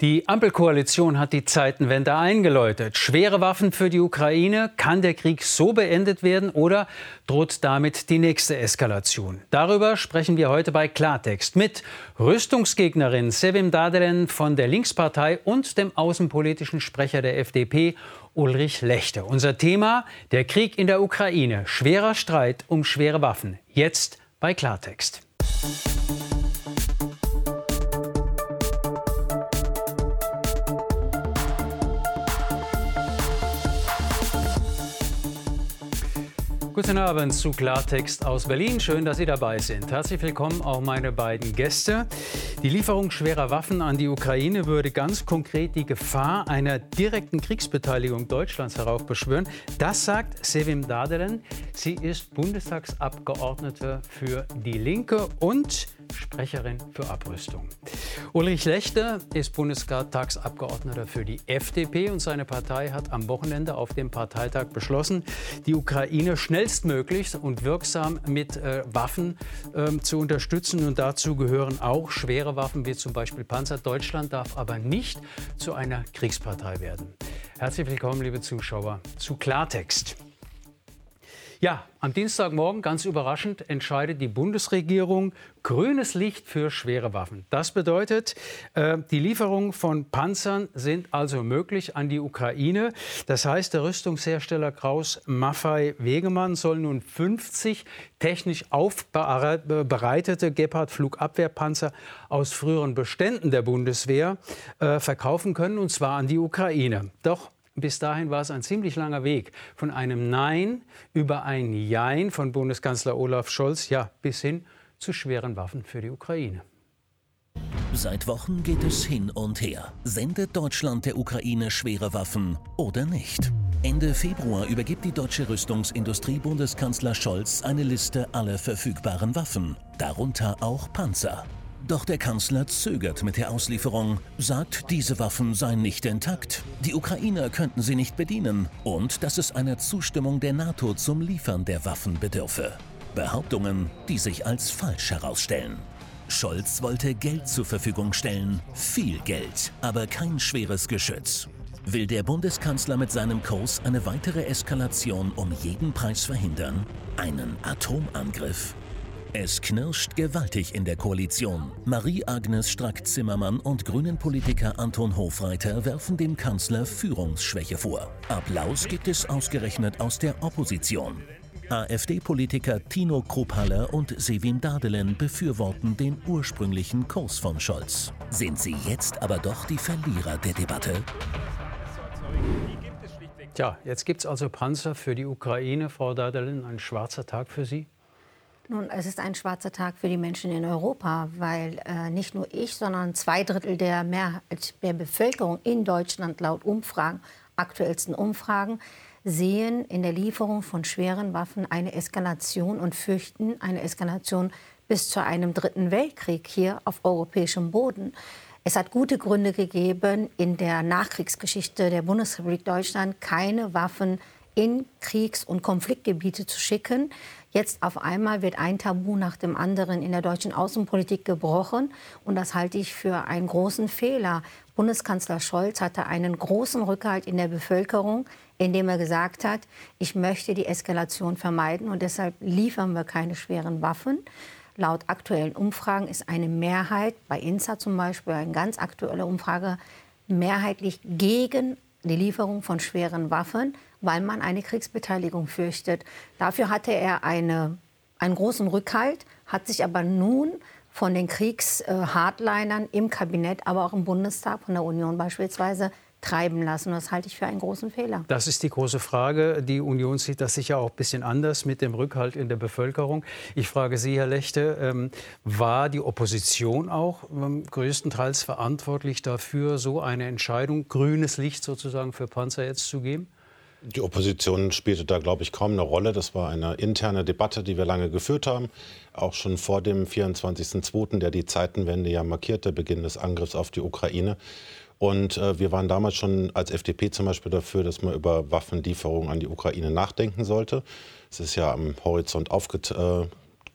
Die Ampelkoalition hat die Zeitenwende eingeläutet. Schwere Waffen für die Ukraine. Kann der Krieg so beendet werden oder droht damit die nächste Eskalation? Darüber sprechen wir heute bei Klartext mit Rüstungsgegnerin Sevim Dadelen von der Linkspartei und dem außenpolitischen Sprecher der FDP Ulrich Lechte. Unser Thema der Krieg in der Ukraine. Schwerer Streit um schwere Waffen. Jetzt bei Klartext. Guten Abend zu Klartext aus Berlin. Schön, dass Sie dabei sind. Herzlich willkommen auch meine beiden Gäste. Die Lieferung schwerer Waffen an die Ukraine würde ganz konkret die Gefahr einer direkten Kriegsbeteiligung Deutschlands heraufbeschwören. Das sagt Sevim Dadelen. Sie ist Bundestagsabgeordnete für Die Linke und Sprecherin für Abrüstung. Ulrich Lechter ist Bundestagsabgeordneter für die FDP und seine Partei hat am Wochenende auf dem Parteitag beschlossen, die Ukraine schnellstmöglich und wirksam mit äh, Waffen äh, zu unterstützen. Und dazu gehören auch schwere Waffen wie zum Beispiel Panzer. Deutschland darf aber nicht zu einer Kriegspartei werden. Herzlich willkommen, liebe Zuschauer, zu Klartext. Ja, am Dienstagmorgen, ganz überraschend, entscheidet die Bundesregierung grünes Licht für schwere Waffen. Das bedeutet, äh, die Lieferungen von Panzern sind also möglich an die Ukraine. Das heißt, der Rüstungshersteller Kraus Maffei Wegemann soll nun 50 technisch aufbereitete Gepard-Flugabwehrpanzer aus früheren Beständen der Bundeswehr äh, verkaufen können, und zwar an die Ukraine. Doch bis dahin war es ein ziemlich langer Weg von einem Nein über ein Jein von Bundeskanzler Olaf Scholz, ja, bis hin zu schweren Waffen für die Ukraine. Seit Wochen geht es hin und her. Sendet Deutschland der Ukraine schwere Waffen oder nicht? Ende Februar übergibt die deutsche Rüstungsindustrie Bundeskanzler Scholz eine Liste aller verfügbaren Waffen, darunter auch Panzer. Doch der Kanzler zögert mit der Auslieferung, sagt, diese Waffen seien nicht intakt, die Ukrainer könnten sie nicht bedienen und dass es einer Zustimmung der NATO zum Liefern der Waffen bedürfe. Behauptungen, die sich als falsch herausstellen. Scholz wollte Geld zur Verfügung stellen, viel Geld, aber kein schweres Geschütz. Will der Bundeskanzler mit seinem Kurs eine weitere Eskalation um jeden Preis verhindern? Einen Atomangriff? Es knirscht gewaltig in der Koalition. Marie-Agnes Strack-Zimmermann und Grünen-Politiker Anton Hofreiter werfen dem Kanzler Führungsschwäche vor. Applaus gibt es ausgerechnet aus der Opposition. AfD-Politiker Tino Krupphaller und Sevim Dadelen befürworten den ursprünglichen Kurs von Scholz. Sind sie jetzt aber doch die Verlierer der Debatte? Tja, jetzt gibt es also Panzer für die Ukraine. Frau Dadelen, ein schwarzer Tag für Sie? Nun, es ist ein schwarzer Tag für die Menschen in Europa, weil äh, nicht nur ich, sondern zwei Drittel der Mehrheit der Bevölkerung in Deutschland laut Umfragen, aktuellsten Umfragen, sehen in der Lieferung von schweren Waffen eine Eskalation und fürchten eine Eskalation bis zu einem dritten Weltkrieg hier auf europäischem Boden. Es hat gute Gründe gegeben, in der Nachkriegsgeschichte der Bundesrepublik Deutschland keine Waffen in Kriegs- und Konfliktgebiete zu schicken. Jetzt auf einmal wird ein Tabu nach dem anderen in der deutschen Außenpolitik gebrochen. Und das halte ich für einen großen Fehler. Bundeskanzler Scholz hatte einen großen Rückhalt in der Bevölkerung, indem er gesagt hat, ich möchte die Eskalation vermeiden und deshalb liefern wir keine schweren Waffen. Laut aktuellen Umfragen ist eine Mehrheit, bei INSA zum Beispiel, eine ganz aktuelle Umfrage, mehrheitlich gegen die Lieferung von schweren Waffen weil man eine Kriegsbeteiligung fürchtet. Dafür hatte er eine, einen großen Rückhalt, hat sich aber nun von den Kriegshardlinern im Kabinett, aber auch im Bundestag, von der Union beispielsweise, treiben lassen. Das halte ich für einen großen Fehler. Das ist die große Frage. Die Union sieht das sicher auch ein bisschen anders mit dem Rückhalt in der Bevölkerung. Ich frage Sie, Herr Lechte, ähm, war die Opposition auch ähm, größtenteils verantwortlich dafür, so eine Entscheidung, grünes Licht sozusagen für Panzer jetzt zu geben? Die Opposition spielte da, glaube ich, kaum eine Rolle. Das war eine interne Debatte, die wir lange geführt haben. Auch schon vor dem 24.02., der die Zeitenwende ja markierte, Beginn des Angriffs auf die Ukraine. Und äh, wir waren damals schon als FDP zum Beispiel dafür, dass man über Waffenlieferungen an die Ukraine nachdenken sollte. Es ist ja am Horizont aufgekommen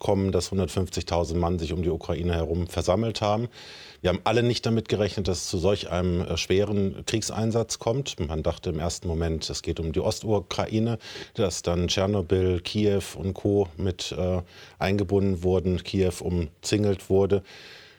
kommen, dass 150.000 Mann sich um die Ukraine herum versammelt haben. Wir haben alle nicht damit gerechnet, dass es zu solch einem äh, schweren Kriegseinsatz kommt. Man dachte im ersten Moment, es geht um die Ostukraine, dass dann Tschernobyl, Kiew und Co. mit äh, eingebunden wurden, Kiew umzingelt wurde.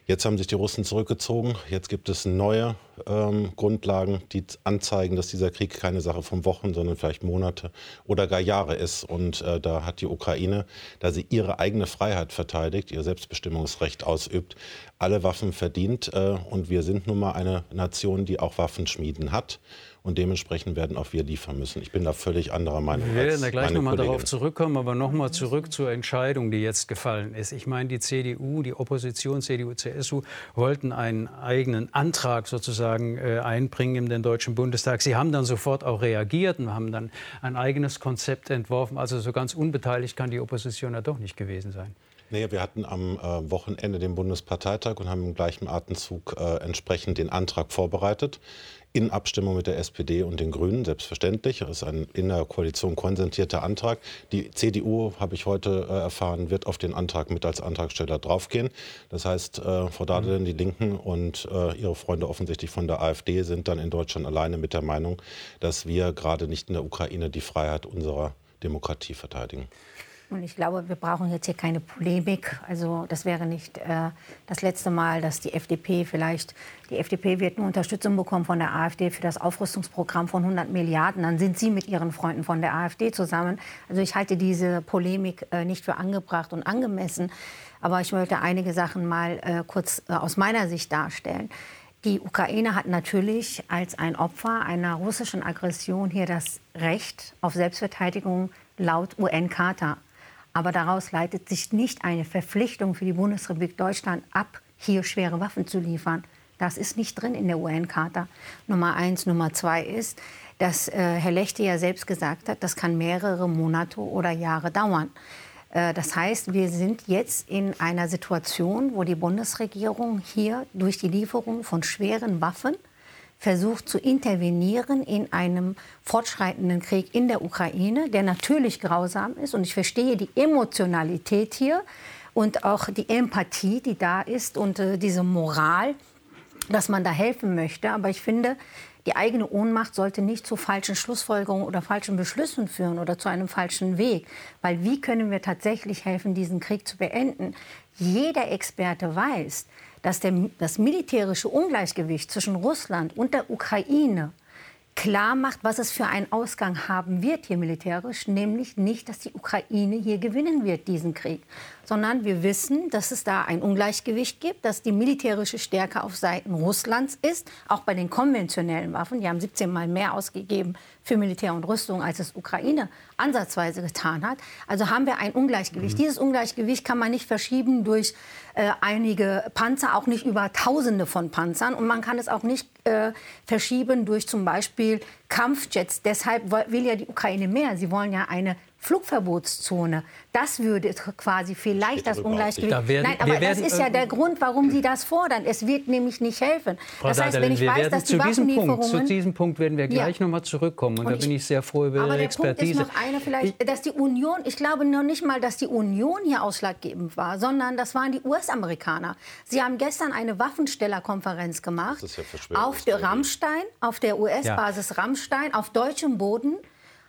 Jetzt haben sich die Russen zurückgezogen. Jetzt gibt es neue ähm, Grundlagen, die anzeigen, dass dieser Krieg keine Sache von Wochen, sondern vielleicht Monate oder gar Jahre ist. Und äh, da hat die Ukraine, da sie ihre eigene Freiheit verteidigt, ihr Selbstbestimmungsrecht ausübt, alle Waffen verdient. Äh, und wir sind nun mal eine Nation, die auch Waffenschmieden hat und dementsprechend werden auch wir liefern müssen. Ich bin da völlig anderer Meinung. Wir werden da gleich nochmal darauf zurückkommen, aber nochmal zurück zur Entscheidung, die jetzt gefallen ist. Ich meine, die CDU, die Opposition, CDU, CSU wollten einen eigenen Antrag sozusagen äh, einbringen in den Deutschen Bundestag. Sie haben dann sofort auch reagiert und haben dann ein eigenes Konzept entworfen. Also so ganz unbeteiligt kann die Opposition ja doch nicht gewesen sein. Nee, wir hatten am äh, Wochenende den Bundesparteitag und haben im gleichen Atemzug äh, entsprechend den Antrag vorbereitet in Abstimmung mit der SPD und den Grünen, selbstverständlich. Das ist ein in der Koalition konsentierter Antrag. Die CDU, habe ich heute äh, erfahren, wird auf den Antrag mit als Antragsteller draufgehen. Das heißt, äh, Frau Dadelin, die Linken und äh, ihre Freunde offensichtlich von der AfD sind dann in Deutschland alleine mit der Meinung, dass wir gerade nicht in der Ukraine die Freiheit unserer Demokratie verteidigen. Und ich glaube, wir brauchen jetzt hier keine Polemik. Also das wäre nicht äh, das letzte Mal, dass die FDP vielleicht, die FDP wird eine Unterstützung bekommen von der AfD für das Aufrüstungsprogramm von 100 Milliarden. Dann sind Sie mit Ihren Freunden von der AfD zusammen. Also ich halte diese Polemik äh, nicht für angebracht und angemessen. Aber ich möchte einige Sachen mal äh, kurz äh, aus meiner Sicht darstellen. Die Ukraine hat natürlich als ein Opfer einer russischen Aggression hier das Recht auf Selbstverteidigung laut UN-Charta. Aber daraus leitet sich nicht eine Verpflichtung für die Bundesrepublik Deutschland ab, hier schwere Waffen zu liefern. Das ist nicht drin in der UN-Charta. Nummer eins. Nummer zwei ist, dass äh, Herr Lechte ja selbst gesagt hat, das kann mehrere Monate oder Jahre dauern. Äh, das heißt, wir sind jetzt in einer Situation, wo die Bundesregierung hier durch die Lieferung von schweren Waffen versucht zu intervenieren in einem fortschreitenden Krieg in der Ukraine, der natürlich grausam ist. Und ich verstehe die Emotionalität hier und auch die Empathie, die da ist und äh, diese Moral, dass man da helfen möchte. Aber ich finde, die eigene Ohnmacht sollte nicht zu falschen Schlussfolgerungen oder falschen Beschlüssen führen oder zu einem falschen Weg. Weil wie können wir tatsächlich helfen, diesen Krieg zu beenden? Jeder Experte weiß, dass der, das militärische Ungleichgewicht zwischen Russland und der Ukraine klar macht, was es für einen Ausgang haben wird hier militärisch, nämlich nicht, dass die Ukraine hier gewinnen wird, diesen Krieg, sondern wir wissen, dass es da ein Ungleichgewicht gibt, dass die militärische Stärke auf Seiten Russlands ist, auch bei den konventionellen Waffen. Die haben 17 Mal mehr ausgegeben für Militär und Rüstung, als es Ukraine ansatzweise getan hat. Also haben wir ein Ungleichgewicht. Mhm. Dieses Ungleichgewicht kann man nicht verschieben durch äh, einige Panzer, auch nicht über Tausende von Panzern. Und man kann es auch nicht äh, verschieben durch zum Beispiel Kampfjets. Deshalb will ja die Ukraine mehr. Sie wollen ja eine Flugverbotszone. Das würde quasi vielleicht das Ungleichgewicht. Da werden, Nein, aber das ist ja der Grund, warum Sie das fordern. Es wird nämlich nicht helfen. Frau das heißt, wenn ich weiß, dass die zu diesem Punkt, zu diesem Punkt werden wir gleich ja. noch mal zurückkommen. Und, und da bin ich sehr froh über Ihre Expertise. Aber der Punkt ist noch einer vielleicht, dass die Union, ich glaube noch nicht mal, dass die Union hier ausschlaggebend war, sondern das waren die US-Amerikaner. Sie haben gestern eine Waffenstellerkonferenz gemacht ja auf der Rammstein, auf der US-Basis ja. Rammstein, auf deutschem Boden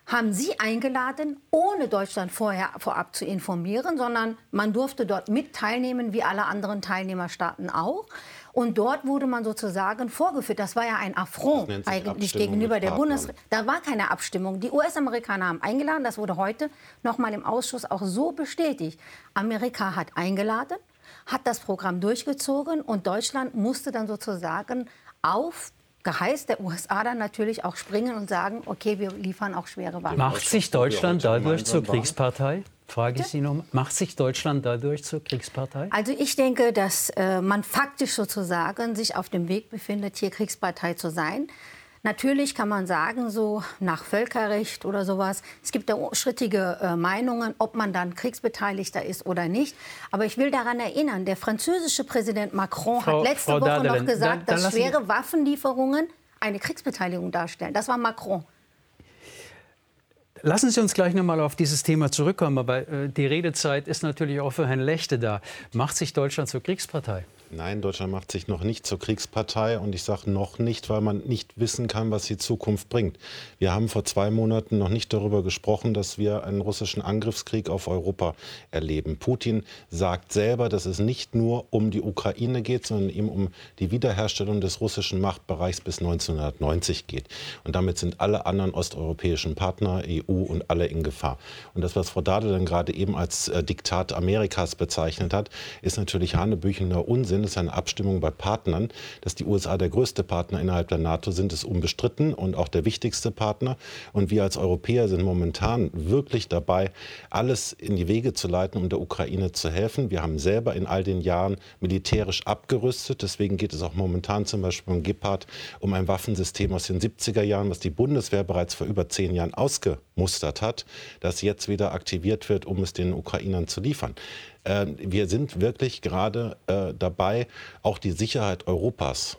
haben Sie eingeladen, ohne Deutschland vorher vorab zu informieren, sondern man durfte dort mit teilnehmen, wie alle anderen Teilnehmerstaaten auch. Und dort wurde man sozusagen vorgeführt. Das war ja ein Affront eigentlich gegenüber der Bundesregierung. Da war keine Abstimmung. Die US-Amerikaner haben eingeladen. Das wurde heute noch mal im Ausschuss auch so bestätigt. Amerika hat eingeladen, hat das Programm durchgezogen und Deutschland musste dann sozusagen auf Geheiß der USA dann natürlich auch springen und sagen, okay, wir liefern auch schwere Waffen. Macht sich Deutschland dadurch zur Kriegspartei? Frage ich Sie noch, macht sich Deutschland dadurch zur Kriegspartei? Also ich denke, dass äh, man faktisch sozusagen sich auf dem Weg befindet, hier Kriegspartei zu sein. Natürlich kann man sagen, so nach Völkerrecht oder sowas, es gibt da strittige äh, Meinungen, ob man dann Kriegsbeteiligter ist oder nicht. Aber ich will daran erinnern, der französische Präsident Macron Frau, hat letzte Frau Woche Dadelin, noch gesagt, dann, dann dass schwere Waffenlieferungen eine Kriegsbeteiligung darstellen. Das war Macron. Lassen Sie uns gleich noch mal auf dieses Thema zurückkommen, aber äh, die Redezeit ist natürlich auch für Herrn Lechte da. Macht sich Deutschland zur Kriegspartei? Nein, Deutschland macht sich noch nicht zur Kriegspartei und ich sage noch nicht, weil man nicht wissen kann, was die Zukunft bringt. Wir haben vor zwei Monaten noch nicht darüber gesprochen, dass wir einen russischen Angriffskrieg auf Europa erleben. Putin sagt selber, dass es nicht nur um die Ukraine geht, sondern ihm um die Wiederherstellung des russischen Machtbereichs bis 1990 geht. Und damit sind alle anderen osteuropäischen Partner, EU und alle in Gefahr. Und das, was Frau Dade dann gerade eben als äh, Diktat Amerikas bezeichnet hat, ist natürlich hanebüchender Unsinn sind, ist eine Abstimmung bei Partnern. Dass die USA der größte Partner innerhalb der NATO sind, ist unbestritten und auch der wichtigste Partner. Und wir als Europäer sind momentan wirklich dabei, alles in die Wege zu leiten, um der Ukraine zu helfen. Wir haben selber in all den Jahren militärisch abgerüstet. Deswegen geht es auch momentan zum Beispiel beim Gepard um ein Waffensystem aus den 70er Jahren, was die Bundeswehr bereits vor über zehn Jahren ausgemustert hat, das jetzt wieder aktiviert wird, um es den Ukrainern zu liefern. Äh, wir sind wirklich gerade äh, dabei, auch die Sicherheit Europas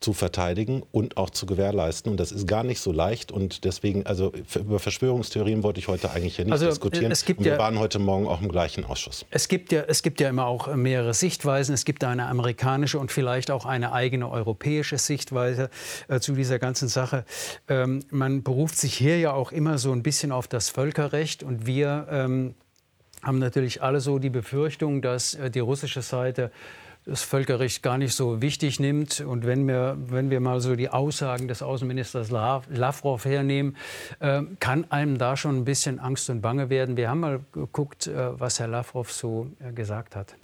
zu verteidigen und auch zu gewährleisten. Und das ist gar nicht so leicht. Und deswegen, also über Verschwörungstheorien wollte ich heute eigentlich hier nicht also, diskutieren. Es gibt und wir ja, waren heute Morgen auch im gleichen Ausschuss. Es gibt, ja, es gibt ja immer auch mehrere Sichtweisen. Es gibt eine amerikanische und vielleicht auch eine eigene europäische Sichtweise äh, zu dieser ganzen Sache. Ähm, man beruft sich hier ja auch immer so ein bisschen auf das Völkerrecht. Und wir ähm, haben natürlich alle so die Befürchtung, dass äh, die russische Seite das Völkerrecht gar nicht so wichtig nimmt. Und wenn wir, wenn wir mal so die Aussagen des Außenministers Lavrov hernehmen, äh, kann einem da schon ein bisschen Angst und Bange werden. Wir haben mal geguckt, äh, was Herr Lavrov so äh, gesagt hat.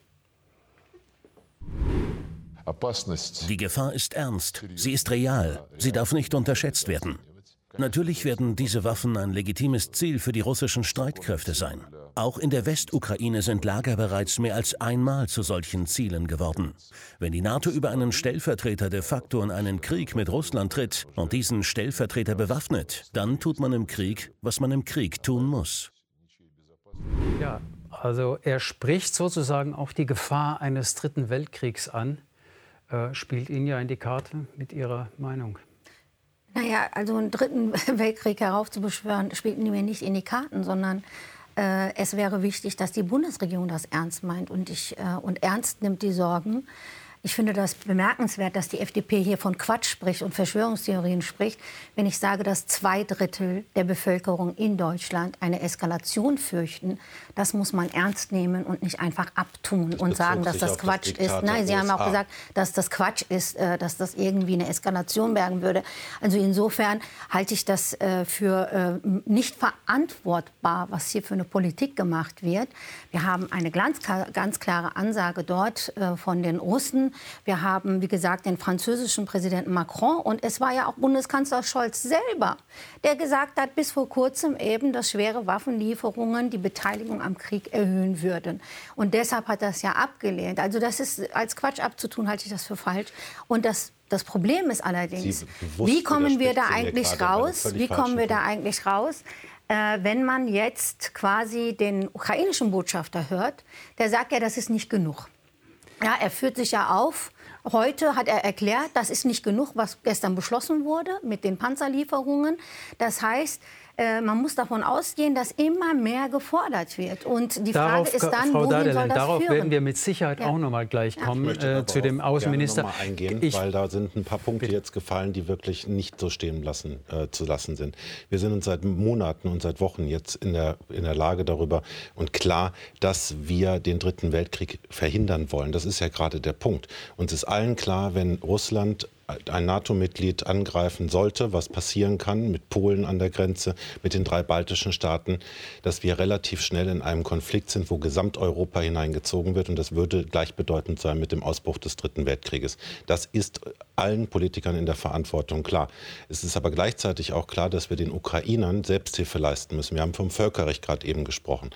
Die Gefahr ist ernst. Sie ist real. Sie darf nicht unterschätzt werden. Natürlich werden diese Waffen ein legitimes Ziel für die russischen Streitkräfte sein. Auch in der Westukraine sind Lager bereits mehr als einmal zu solchen Zielen geworden. Wenn die NATO über einen Stellvertreter de facto in einen Krieg mit Russland tritt und diesen Stellvertreter bewaffnet, dann tut man im Krieg, was man im Krieg tun muss. Ja, also er spricht sozusagen auch die Gefahr eines dritten Weltkriegs an. Äh, spielt Ihnen ja in die Karte mit Ihrer Meinung. Naja, also einen dritten Weltkrieg heraufzubeschwören, spielt mir nicht in die Karten, sondern äh, es wäre wichtig, dass die Bundesregierung das ernst meint. Und, ich, äh, und ernst nimmt die Sorgen ich finde das bemerkenswert, dass die FDP hier von Quatsch spricht und Verschwörungstheorien spricht, wenn ich sage, dass zwei Drittel der Bevölkerung in Deutschland eine Eskalation fürchten. Das muss man ernst nehmen und nicht einfach abtun und sagen, dass das Quatsch das ist. Nein, Sie haben auch gesagt, dass das Quatsch ist, äh, dass das irgendwie eine Eskalation bergen würde. Also insofern halte ich das äh, für äh, nicht verantwortbar, was hier für eine Politik gemacht wird. Wir haben eine ganz, ganz klare Ansage dort von den Russen, wir haben, wie gesagt, den französischen Präsidenten Macron und es war ja auch Bundeskanzler Scholz selber, der gesagt hat, bis vor kurzem eben, dass schwere Waffenlieferungen die Beteiligung am Krieg erhöhen würden. Und deshalb hat es ja abgelehnt. Also das ist als Quatsch abzutun, halte ich das für falsch. Und das das Problem ist allerdings, wie kommen wir da eigentlich raus? Wie kommen wir da eigentlich raus? Äh, wenn man jetzt quasi den ukrainischen Botschafter hört, der sagt ja, das ist nicht genug. Ja, er führt sich ja auf. Heute hat er erklärt, das ist nicht genug, was gestern beschlossen wurde mit den Panzerlieferungen. Das heißt, äh, man muss davon ausgehen, dass immer mehr gefordert wird. Und die darauf, Frage ist dann, Frau wohin Dadelin, soll das darauf führen? werden wir mit Sicherheit ja. auch noch mal gleich kommen äh, zu dem Außenminister. Noch mal eingehen, ich, weil da sind ein paar Punkte jetzt gefallen, die wirklich nicht so stehen lassen, äh, zu lassen sind. Wir sind uns seit Monaten und seit Wochen jetzt in der, in der Lage darüber und klar, dass wir den Dritten Weltkrieg verhindern wollen. Das ist ja gerade der Punkt. Uns ist allen klar, wenn Russland ein NATO-Mitglied angreifen sollte, was passieren kann mit Polen an der Grenze, mit den drei baltischen Staaten, dass wir relativ schnell in einem Konflikt sind, wo Gesamteuropa hineingezogen wird. Und das würde gleichbedeutend sein mit dem Ausbruch des Dritten Weltkrieges. Das ist allen Politikern in der Verantwortung klar. Es ist aber gleichzeitig auch klar, dass wir den Ukrainern Selbsthilfe leisten müssen. Wir haben vom Völkerrecht gerade eben gesprochen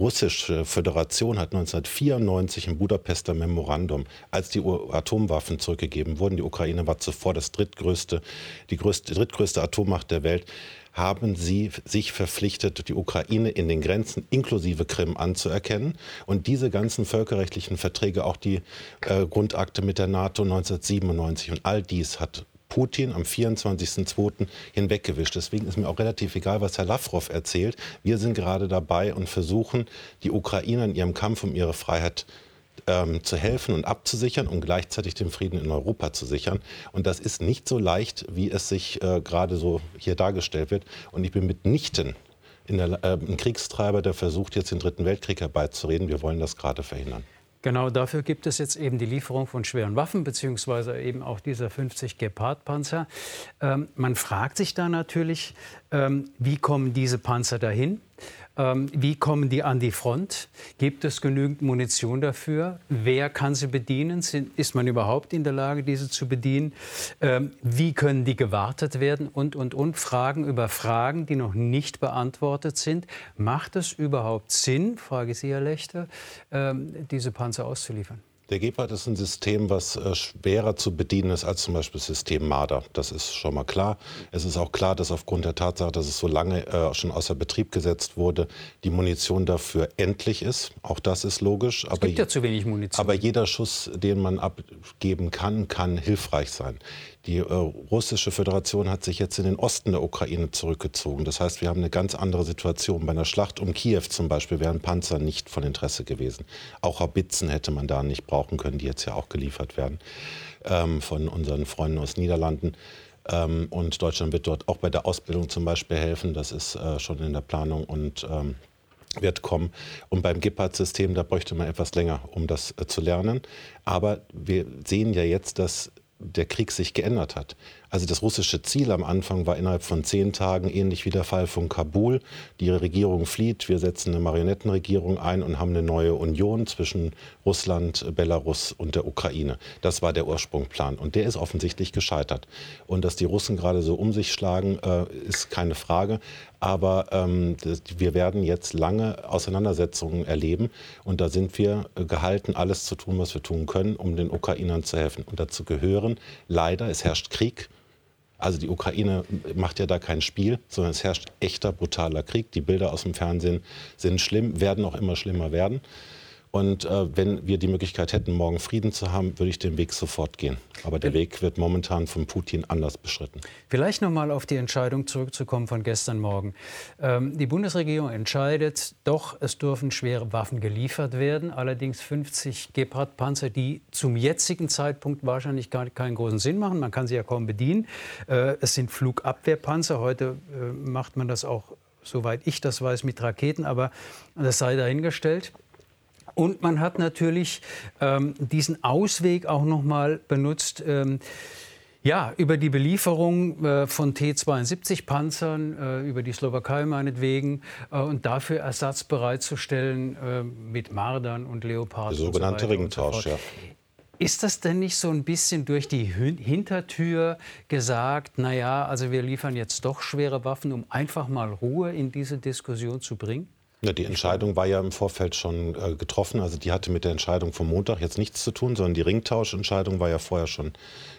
russische Föderation hat 1994 im Budapester Memorandum, als die Atomwaffen zurückgegeben wurden, die Ukraine war zuvor das drittgrößte, die größte, drittgrößte Atommacht der Welt, haben sie sich verpflichtet, die Ukraine in den Grenzen inklusive Krim anzuerkennen. Und diese ganzen völkerrechtlichen Verträge, auch die äh, Grundakte mit der NATO 1997 und all dies hat Putin am 24.02. hinweggewischt. Deswegen ist mir auch relativ egal, was Herr Lavrov erzählt. Wir sind gerade dabei und versuchen, die Ukrainer in ihrem Kampf um ihre Freiheit ähm, zu helfen und abzusichern und gleichzeitig den Frieden in Europa zu sichern. Und das ist nicht so leicht, wie es sich äh, gerade so hier dargestellt wird. Und ich bin mitnichten der, äh, ein Kriegstreiber, der versucht, jetzt den Dritten Weltkrieg herbeizureden. Wir wollen das gerade verhindern. Genau dafür gibt es jetzt eben die Lieferung von schweren Waffen, beziehungsweise eben auch dieser 50 Gepard-Panzer. Ähm, man fragt sich da natürlich, ähm, wie kommen diese Panzer dahin? Ähm, wie kommen die an die Front? Gibt es genügend Munition dafür? Wer kann sie bedienen? Ist man überhaupt in der Lage, diese zu bedienen? Ähm, wie können die gewartet werden? Und, und, und. Fragen über Fragen, die noch nicht beantwortet sind. Macht es überhaupt Sinn, frage Sie, Herr Lechter, ähm, diese Panzer auszuliefern? Der Gepard ist ein System, was äh, schwerer zu bedienen ist als zum Beispiel das System Marder. Das ist schon mal klar. Es ist auch klar, dass aufgrund der Tatsache, dass es so lange äh, schon außer Betrieb gesetzt wurde, die Munition dafür endlich ist. Auch das ist logisch. Es aber, gibt ja zu wenig Munition. Aber jeder Schuss, den man abgeben kann, kann hilfreich sein. Die äh, russische Föderation hat sich jetzt in den Osten der Ukraine zurückgezogen. Das heißt, wir haben eine ganz andere Situation. Bei einer Schlacht um Kiew zum Beispiel wären Panzer nicht von Interesse gewesen. Auch Habitzen hätte man da nicht brauchen können, die jetzt ja auch geliefert werden ähm, von unseren Freunden aus Niederlanden. Ähm, und Deutschland wird dort auch bei der Ausbildung zum Beispiel helfen. Das ist äh, schon in der Planung und ähm, wird kommen. Und beim Gepard-System, da bräuchte man etwas länger, um das äh, zu lernen. Aber wir sehen ja jetzt, dass der Krieg sich geändert hat. Also das russische Ziel am Anfang war innerhalb von zehn Tagen, ähnlich wie der Fall von Kabul, die Regierung flieht, wir setzen eine Marionettenregierung ein und haben eine neue Union zwischen Russland, Belarus und der Ukraine. Das war der Ursprungplan und der ist offensichtlich gescheitert. Und dass die Russen gerade so um sich schlagen, äh, ist keine Frage. Aber ähm, wir werden jetzt lange Auseinandersetzungen erleben und da sind wir gehalten, alles zu tun, was wir tun können, um den Ukrainern zu helfen. Und dazu gehören leider, es herrscht Krieg also die Ukraine macht ja da kein Spiel, sondern es herrscht echter brutaler Krieg. Die Bilder aus dem Fernsehen sind schlimm, werden auch immer schlimmer werden. Und äh, wenn wir die Möglichkeit hätten, morgen Frieden zu haben, würde ich den Weg sofort gehen. Aber der Weg wird momentan von Putin anders beschritten. Vielleicht noch mal auf die Entscheidung zurückzukommen von gestern Morgen. Ähm, die Bundesregierung entscheidet, doch, es dürfen schwere Waffen geliefert werden. Allerdings 50 Gepard-Panzer, die zum jetzigen Zeitpunkt wahrscheinlich gar keinen großen Sinn machen. Man kann sie ja kaum bedienen. Äh, es sind Flugabwehrpanzer. Heute äh, macht man das auch, soweit ich das weiß, mit Raketen. Aber das sei dahingestellt. Und man hat natürlich ähm, diesen Ausweg auch noch mal benutzt. Ähm, ja, über die Belieferung äh, von T-72-Panzern, äh, über die Slowakei meinetwegen, äh, und dafür Ersatz bereitzustellen äh, mit Mardern und Leoparden. Der sogenannte so Ringtausch, so ja. Ist das denn nicht so ein bisschen durch die Hintertür gesagt, naja, also wir liefern jetzt doch schwere Waffen, um einfach mal Ruhe in diese Diskussion zu bringen? Ja, die Entscheidung war ja im Vorfeld schon äh, getroffen. Also die hatte mit der Entscheidung vom Montag jetzt nichts zu tun, sondern die Ringtauschentscheidung war ja vorher schon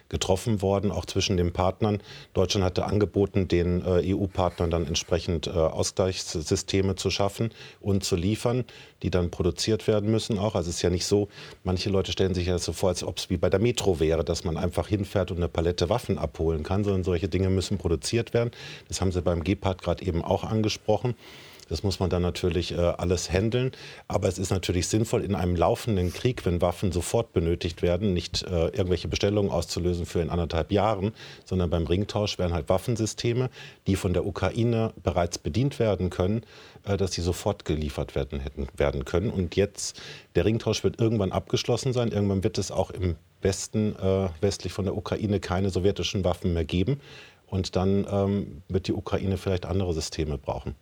getroffen worden, auch zwischen den Partnern. Deutschland hatte angeboten, den äh, EU-Partnern dann entsprechend äh, Ausgleichssysteme zu schaffen und zu liefern, die dann produziert werden müssen auch. Also es ist ja nicht so, manche Leute stellen sich ja so vor, als ob es wie bei der Metro wäre, dass man einfach hinfährt und eine Palette Waffen abholen kann, sondern solche Dinge müssen produziert werden. Das haben Sie beim Gepard gerade eben auch angesprochen. Das muss man dann natürlich äh, alles handeln. Aber es ist natürlich sinnvoll, in einem laufenden Krieg, wenn Waffen sofort benötigt werden, nicht äh, irgendwelche Bestellungen auszulösen für in anderthalb Jahren, sondern beim Ringtausch werden halt Waffensysteme, die von der Ukraine bereits bedient werden können, äh, dass sie sofort geliefert werden, hätten, werden können. Und jetzt, der Ringtausch wird irgendwann abgeschlossen sein. Irgendwann wird es auch im Westen, äh, westlich von der Ukraine, keine sowjetischen Waffen mehr geben. Und dann ähm, wird die Ukraine vielleicht andere Systeme brauchen.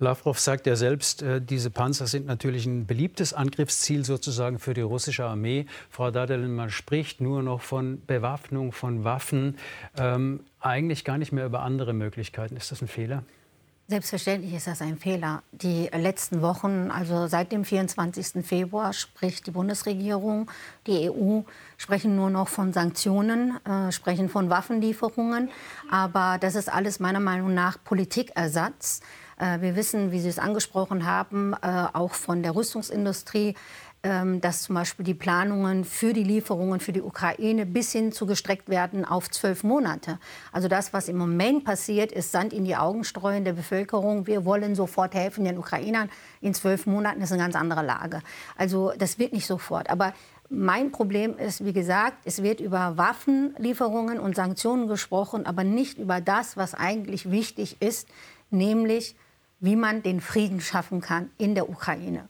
Lavrov sagt ja selbst, äh, diese Panzer sind natürlich ein beliebtes Angriffsziel sozusagen für die russische Armee. Frau Dadelin, man spricht nur noch von Bewaffnung, von Waffen, ähm, eigentlich gar nicht mehr über andere Möglichkeiten. Ist das ein Fehler? Selbstverständlich ist das ein Fehler. Die letzten Wochen, also seit dem 24. Februar, spricht die Bundesregierung, die EU, sprechen nur noch von Sanktionen, äh, sprechen von Waffenlieferungen. Aber das ist alles meiner Meinung nach Politikersatz. Äh, wir wissen, wie Sie es angesprochen haben, äh, auch von der Rüstungsindustrie, ähm, dass zum Beispiel die Planungen für die Lieferungen für die Ukraine bis hin zu gestreckt werden auf zwölf Monate. Also das, was im Moment passiert, ist Sand in die Augen streuen der Bevölkerung. Wir wollen sofort helfen den Ukrainern. In zwölf Monaten ist eine ganz andere Lage. Also das wird nicht sofort. Aber mein Problem ist, wie gesagt, es wird über Waffenlieferungen und Sanktionen gesprochen, aber nicht über das, was eigentlich wichtig ist, nämlich wie man den Frieden schaffen kann in der Ukraine.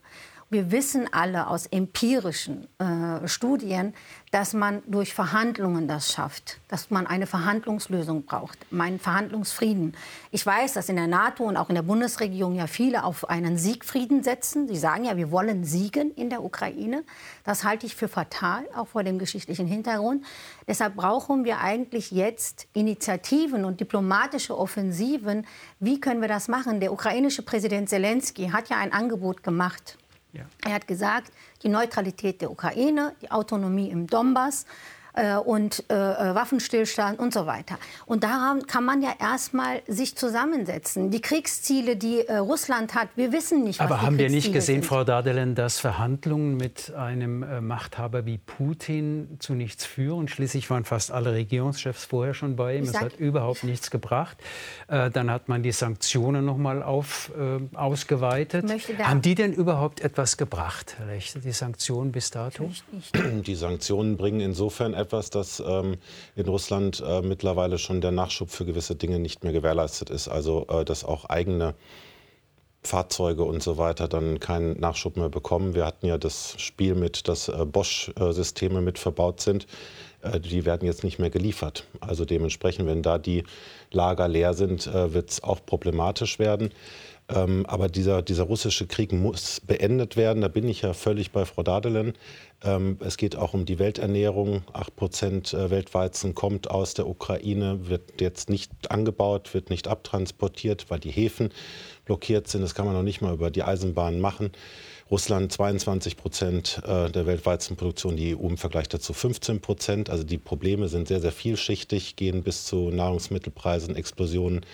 Wir wissen alle aus empirischen äh, Studien, dass man durch Verhandlungen das schafft, dass man eine Verhandlungslösung braucht, meinen Verhandlungsfrieden. Ich weiß, dass in der NATO und auch in der Bundesregierung ja viele auf einen Siegfrieden setzen. Sie sagen ja, wir wollen siegen in der Ukraine. Das halte ich für fatal, auch vor dem geschichtlichen Hintergrund. Deshalb brauchen wir eigentlich jetzt Initiativen und diplomatische Offensiven. Wie können wir das machen? Der ukrainische Präsident Zelensky hat ja ein Angebot gemacht ja. Er hat gesagt, die Neutralität der Ukraine, die Autonomie im Donbass, äh, und äh, äh, Waffenstillstand und so weiter. Und daran kann man ja erstmal sich zusammensetzen. Die Kriegsziele, die äh, Russland hat, wir wissen nicht, was Aber haben wir nicht gesehen, sind. Frau Dadelen, dass Verhandlungen mit einem äh, Machthaber wie Putin zu nichts führen? Schließlich waren fast alle Regierungschefs vorher schon bei ihm. Es hat überhaupt nichts gebracht. Äh, dann hat man die Sanktionen noch mal auf, ausgeweitet. Haben die denn überhaupt etwas gebracht, die Sanktionen bis dato? Die Sanktionen bringen insofern etwas, dass ähm, in Russland äh, mittlerweile schon der Nachschub für gewisse Dinge nicht mehr gewährleistet ist. Also äh, dass auch eigene Fahrzeuge und so weiter dann keinen Nachschub mehr bekommen. Wir hatten ja das Spiel mit, dass äh, Bosch-Systeme mit verbaut sind. Äh, die werden jetzt nicht mehr geliefert. Also dementsprechend, wenn da die Lager leer sind, äh, wird es auch problematisch werden. Ähm, aber dieser, dieser russische Krieg muss beendet werden. Da bin ich ja völlig bei Frau Dadelen. Ähm, es geht auch um die Welternährung. Acht Prozent äh, Weltweizen kommt aus der Ukraine, wird jetzt nicht angebaut, wird nicht abtransportiert, weil die Häfen blockiert sind. Das kann man noch nicht mal über die Eisenbahn machen. Russland 22 Prozent äh, der Weltweizenproduktion, die EU im Vergleich dazu 15 Prozent. Also die Probleme sind sehr, sehr vielschichtig, gehen bis zu Nahrungsmittelpreisen, Explosionen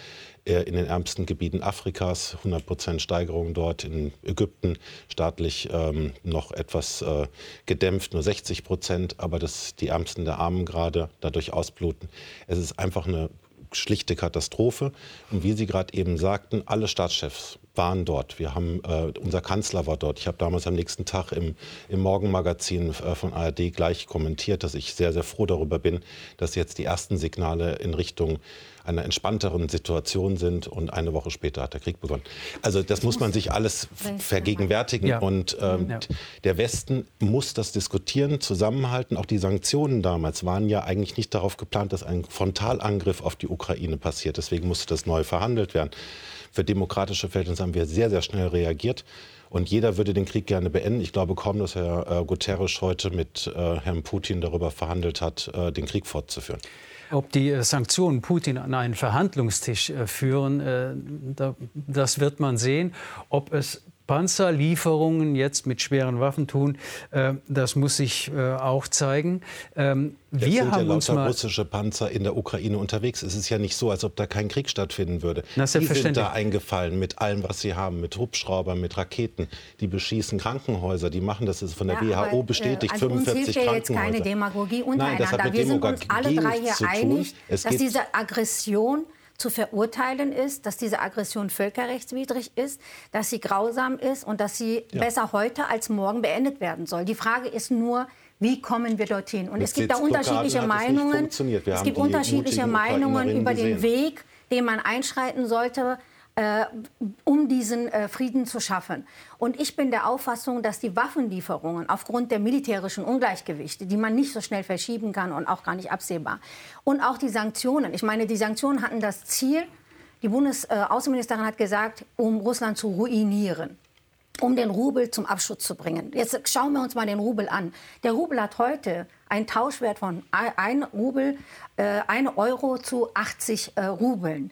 in den ärmsten Gebieten Afrikas, 100 Prozent Steigerung dort, in Ägypten staatlich ähm, noch etwas äh, gedämpft, nur 60 Prozent, aber dass die Ärmsten der Armen gerade dadurch ausbluten. Es ist einfach eine schlichte Katastrophe. Und wie Sie gerade eben sagten, alle Staatschefs waren dort. Wir haben, äh, unser Kanzler war dort. Ich habe damals am nächsten Tag im, im Morgenmagazin äh, von ARD gleich kommentiert, dass ich sehr, sehr froh darüber bin, dass jetzt die ersten Signale in Richtung einer entspannteren Situation sind und eine Woche später hat der Krieg begonnen. Also das muss man sich alles vergegenwärtigen ja. und ähm, ja. der Westen muss das diskutieren, zusammenhalten. Auch die Sanktionen damals waren ja eigentlich nicht darauf geplant, dass ein Frontalangriff auf die Ukraine passiert. Deswegen musste das neu verhandelt werden. Für demokratische Verhältnisse haben wir sehr, sehr schnell reagiert. Und jeder würde den Krieg gerne beenden. Ich glaube kaum, dass Herr äh, Guterres heute mit äh, Herrn Putin darüber verhandelt hat, äh, den Krieg fortzuführen. Ob die äh, Sanktionen Putin an einen Verhandlungstisch äh, führen, äh, das wird man sehen. Ob es Panzerlieferungen jetzt mit schweren Waffen tun, äh, das muss sich äh, auch zeigen. Ähm, wir sind haben ja lauter russische Panzer in der Ukraine unterwegs. Es ist ja nicht so, als ob da kein Krieg stattfinden würde. Na, die sind da eingefallen mit allem, was sie haben, mit Hubschraubern, mit Raketen. Die beschießen Krankenhäuser. Die machen das ist von der ja, WHO bestätigt. Also 45 uns hilft ja jetzt keine Demagogie untereinander. Nein, Wir sind uns alle drei hier einig, dass diese Aggression zu verurteilen ist, dass diese Aggression völkerrechtswidrig ist, dass sie grausam ist und dass sie ja. besser heute als morgen beendet werden soll. Die Frage ist nur, wie kommen wir dorthin? Und Mit es gibt da unterschiedliche Meinungen. Es, gibt unterschiedliche Meinungen über den Weg, den man einschreiten sollte äh, um diesen äh, Frieden zu schaffen. Und ich bin der Auffassung, dass die Waffenlieferungen aufgrund der militärischen Ungleichgewichte, die man nicht so schnell verschieben kann und auch gar nicht absehbar, und auch die Sanktionen, ich meine, die Sanktionen hatten das Ziel, die Bundesaußenministerin äh, hat gesagt, um Russland zu ruinieren um den Rubel zum Abschutz zu bringen. Jetzt schauen wir uns mal den Rubel an. Der Rubel hat heute einen Tauschwert von 1 Rubel, äh, 1 Euro zu 80 äh, Rubeln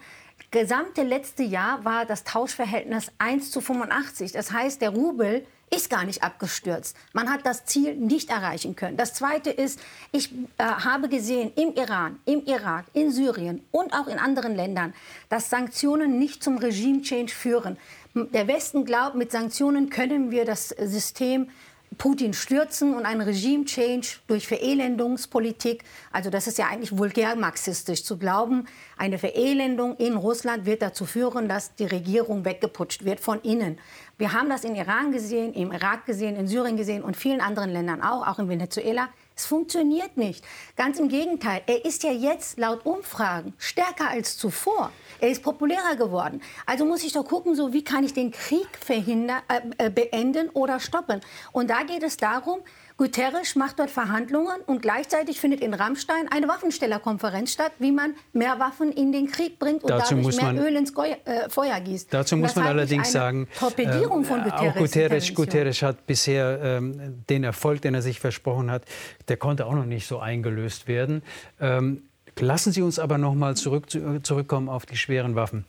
gesamte letzte Jahr war das Tauschverhältnis 1 zu 85. Das heißt, der Rubel ist gar nicht abgestürzt. Man hat das Ziel nicht erreichen können. Das Zweite ist, ich äh, habe gesehen im Iran, im Irak, in Syrien und auch in anderen Ländern, dass Sanktionen nicht zum Regime-Change führen. Der Westen glaubt, mit Sanktionen können wir das System Putin stürzen und ein Regime-Change durch Verelendungspolitik. Also das ist ja eigentlich vulgär marxistisch zu glauben, eine Verelendung in Russland wird dazu führen, dass die Regierung weggeputscht wird von innen. Wir haben das in Iran gesehen, im Irak gesehen, in Syrien gesehen und vielen anderen Ländern auch, auch in Venezuela. Es funktioniert nicht. Ganz im Gegenteil. Er ist ja jetzt laut Umfragen stärker als zuvor. Er ist populärer geworden. Also muss ich doch gucken, so wie kann ich den Krieg verhindern, äh, äh beenden oder stoppen. Und da geht es darum, Guterres macht dort Verhandlungen und gleichzeitig findet in Rammstein eine Waffenstellerkonferenz statt, wie man mehr Waffen in den Krieg bringt und dazu dadurch mehr man, Öl ins Geuer, äh, Feuer gießt. Dazu muss man allerdings sagen, Torpedierung äh, von Guterres, auch Guterres, Guterres hat bisher ähm, den Erfolg, den er sich versprochen hat, der konnte auch noch nicht so eingelöst werden. Ähm, lassen Sie uns aber noch mal zurück, zurückkommen auf die schweren Waffen.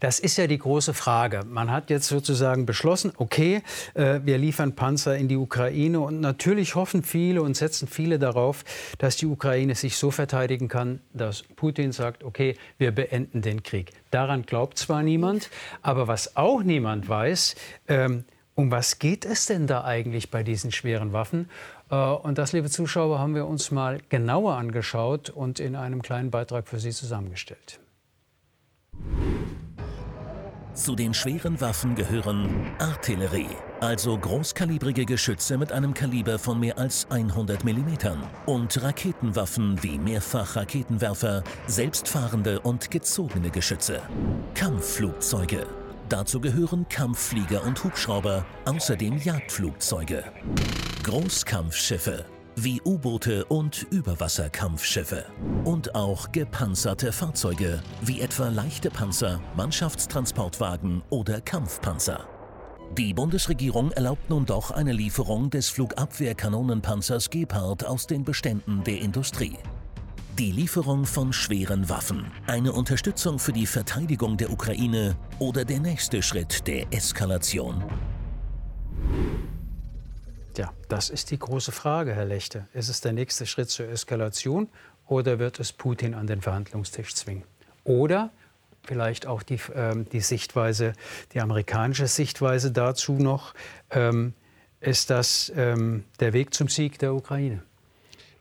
Das ist ja die große Frage. Man hat jetzt sozusagen beschlossen, okay, äh, wir liefern Panzer in die Ukraine und natürlich hoffen viele und setzen viele darauf, dass die Ukraine sich so verteidigen kann, dass Putin sagt, okay, wir beenden den Krieg. Daran glaubt zwar niemand, aber was auch niemand weiß, ähm, um was geht es denn da eigentlich bei diesen schweren Waffen? Äh, und das, liebe Zuschauer, haben wir uns mal genauer angeschaut und in einem kleinen Beitrag für Sie zusammengestellt. Zu den schweren Waffen gehören Artillerie, also großkalibrige Geschütze mit einem Kaliber von mehr als 100 mm und Raketenwaffen wie Mehrfachraketenwerfer, selbstfahrende und gezogene Geschütze. Kampfflugzeuge. Dazu gehören Kampfflieger und Hubschrauber, außerdem Jagdflugzeuge. Großkampfschiffe, wie U-Boote und Überwasserkampfschiffe. Und auch gepanzerte Fahrzeuge, wie etwa leichte Panzer, Mannschaftstransportwagen oder Kampfpanzer. Die Bundesregierung erlaubt nun doch eine Lieferung des Flugabwehrkanonenpanzers Gepard aus den Beständen der Industrie. Die Lieferung von schweren Waffen, eine Unterstützung für die Verteidigung der Ukraine oder der nächste Schritt der Eskalation. Ja, das ist die große Frage, Herr Lechte. Ist es der nächste Schritt zur Eskalation oder wird es Putin an den Verhandlungstisch zwingen? Oder vielleicht auch die, ähm, die Sichtweise, die amerikanische Sichtweise dazu noch, ähm, ist das ähm, der Weg zum Sieg der Ukraine?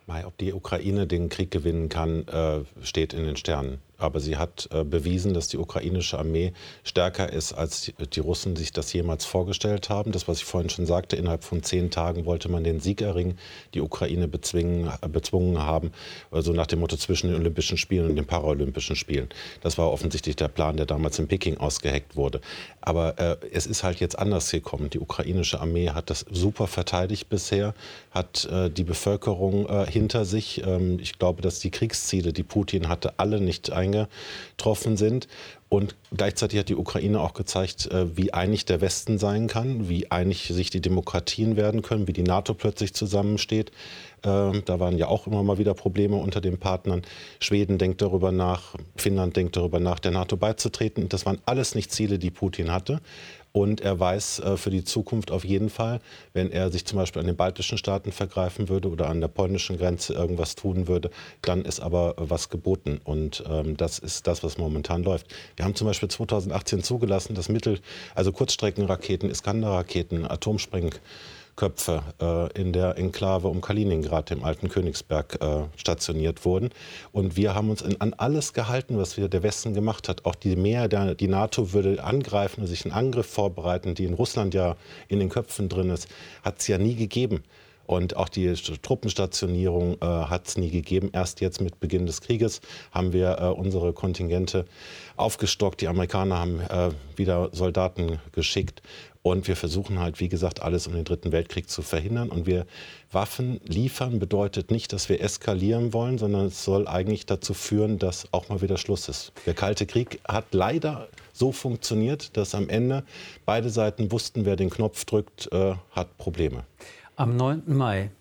Ob die Ukraine den Krieg gewinnen kann, äh, steht in den Sternen. Aber sie hat äh, bewiesen, dass die ukrainische Armee stärker ist, als die, Russen sich das jemals vorgestellt haben. Das, was ich vorhin schon sagte, innerhalb von zehn Tagen wollte man den Sieg erringen, die Ukraine bezwingen, äh, bezwungen haben, also nach dem Motto zwischen den Olympischen Spielen und den Paralympischen Spielen. Das war offensichtlich der Plan, der damals in Peking ausgeheckt wurde. Aber äh, es ist halt jetzt anders gekommen. Die ukrainische Armee hat das super verteidigt bisher, hat äh, die Bevölkerung äh, hinter sich. Ähm, ich glaube, dass die Kriegsziele, die Putin hatte, alle nicht eingehalten eingetroffen sind. Und gleichzeitig hat die Ukraine auch gezeigt, äh, wie einig der Westen sein kann, wie einig sich die Demokratien werden können, wie die NATO plötzlich zusammensteht. Ähm, da waren ja auch immer mal wieder Probleme unter den Partnern. Schweden denkt darüber nach, Finnland denkt darüber nach, der NATO beizutreten. Das waren alles nicht Ziele, die Putin hatte. Und er weiß äh, für die Zukunft auf jeden Fall, wenn er sich zum Beispiel an den baltischen Staaten vergreifen würde oder an der polnischen Grenze irgendwas tun würde, dann ist aber was geboten. Und ähm, das ist das, was momentan läuft. Wir haben zum Beispiel 2018 zugelassen, dass Mittel, also Kurzstreckenraketen, Iskander-Raketen, Atomspreng Köpfe äh, in der Enklave um Kaliningrad, dem alten Königsberg, äh, stationiert wurden. Und wir haben uns in, an alles gehalten, was wir der Westen gemacht hat. Auch die Mehr, der, die NATO würde angreifen, sich einen Angriff vorbereiten, die in Russland ja in den Köpfen drin ist, hat es ja nie gegeben. Und auch die Truppenstationierung äh, hat es nie gegeben. Erst jetzt mit Beginn des Krieges haben wir äh, unsere Kontingente aufgestockt. Die Amerikaner haben äh, wieder Soldaten geschickt. Und wir versuchen halt, wie gesagt, alles um den Dritten Weltkrieg zu verhindern. Und wir Waffen liefern bedeutet nicht, dass wir eskalieren wollen, sondern es soll eigentlich dazu führen, dass auch mal wieder Schluss ist. Der Kalte Krieg hat leider so funktioniert, dass am Ende beide Seiten wussten, wer den Knopf drückt, äh, hat Probleme. Am 9. Mai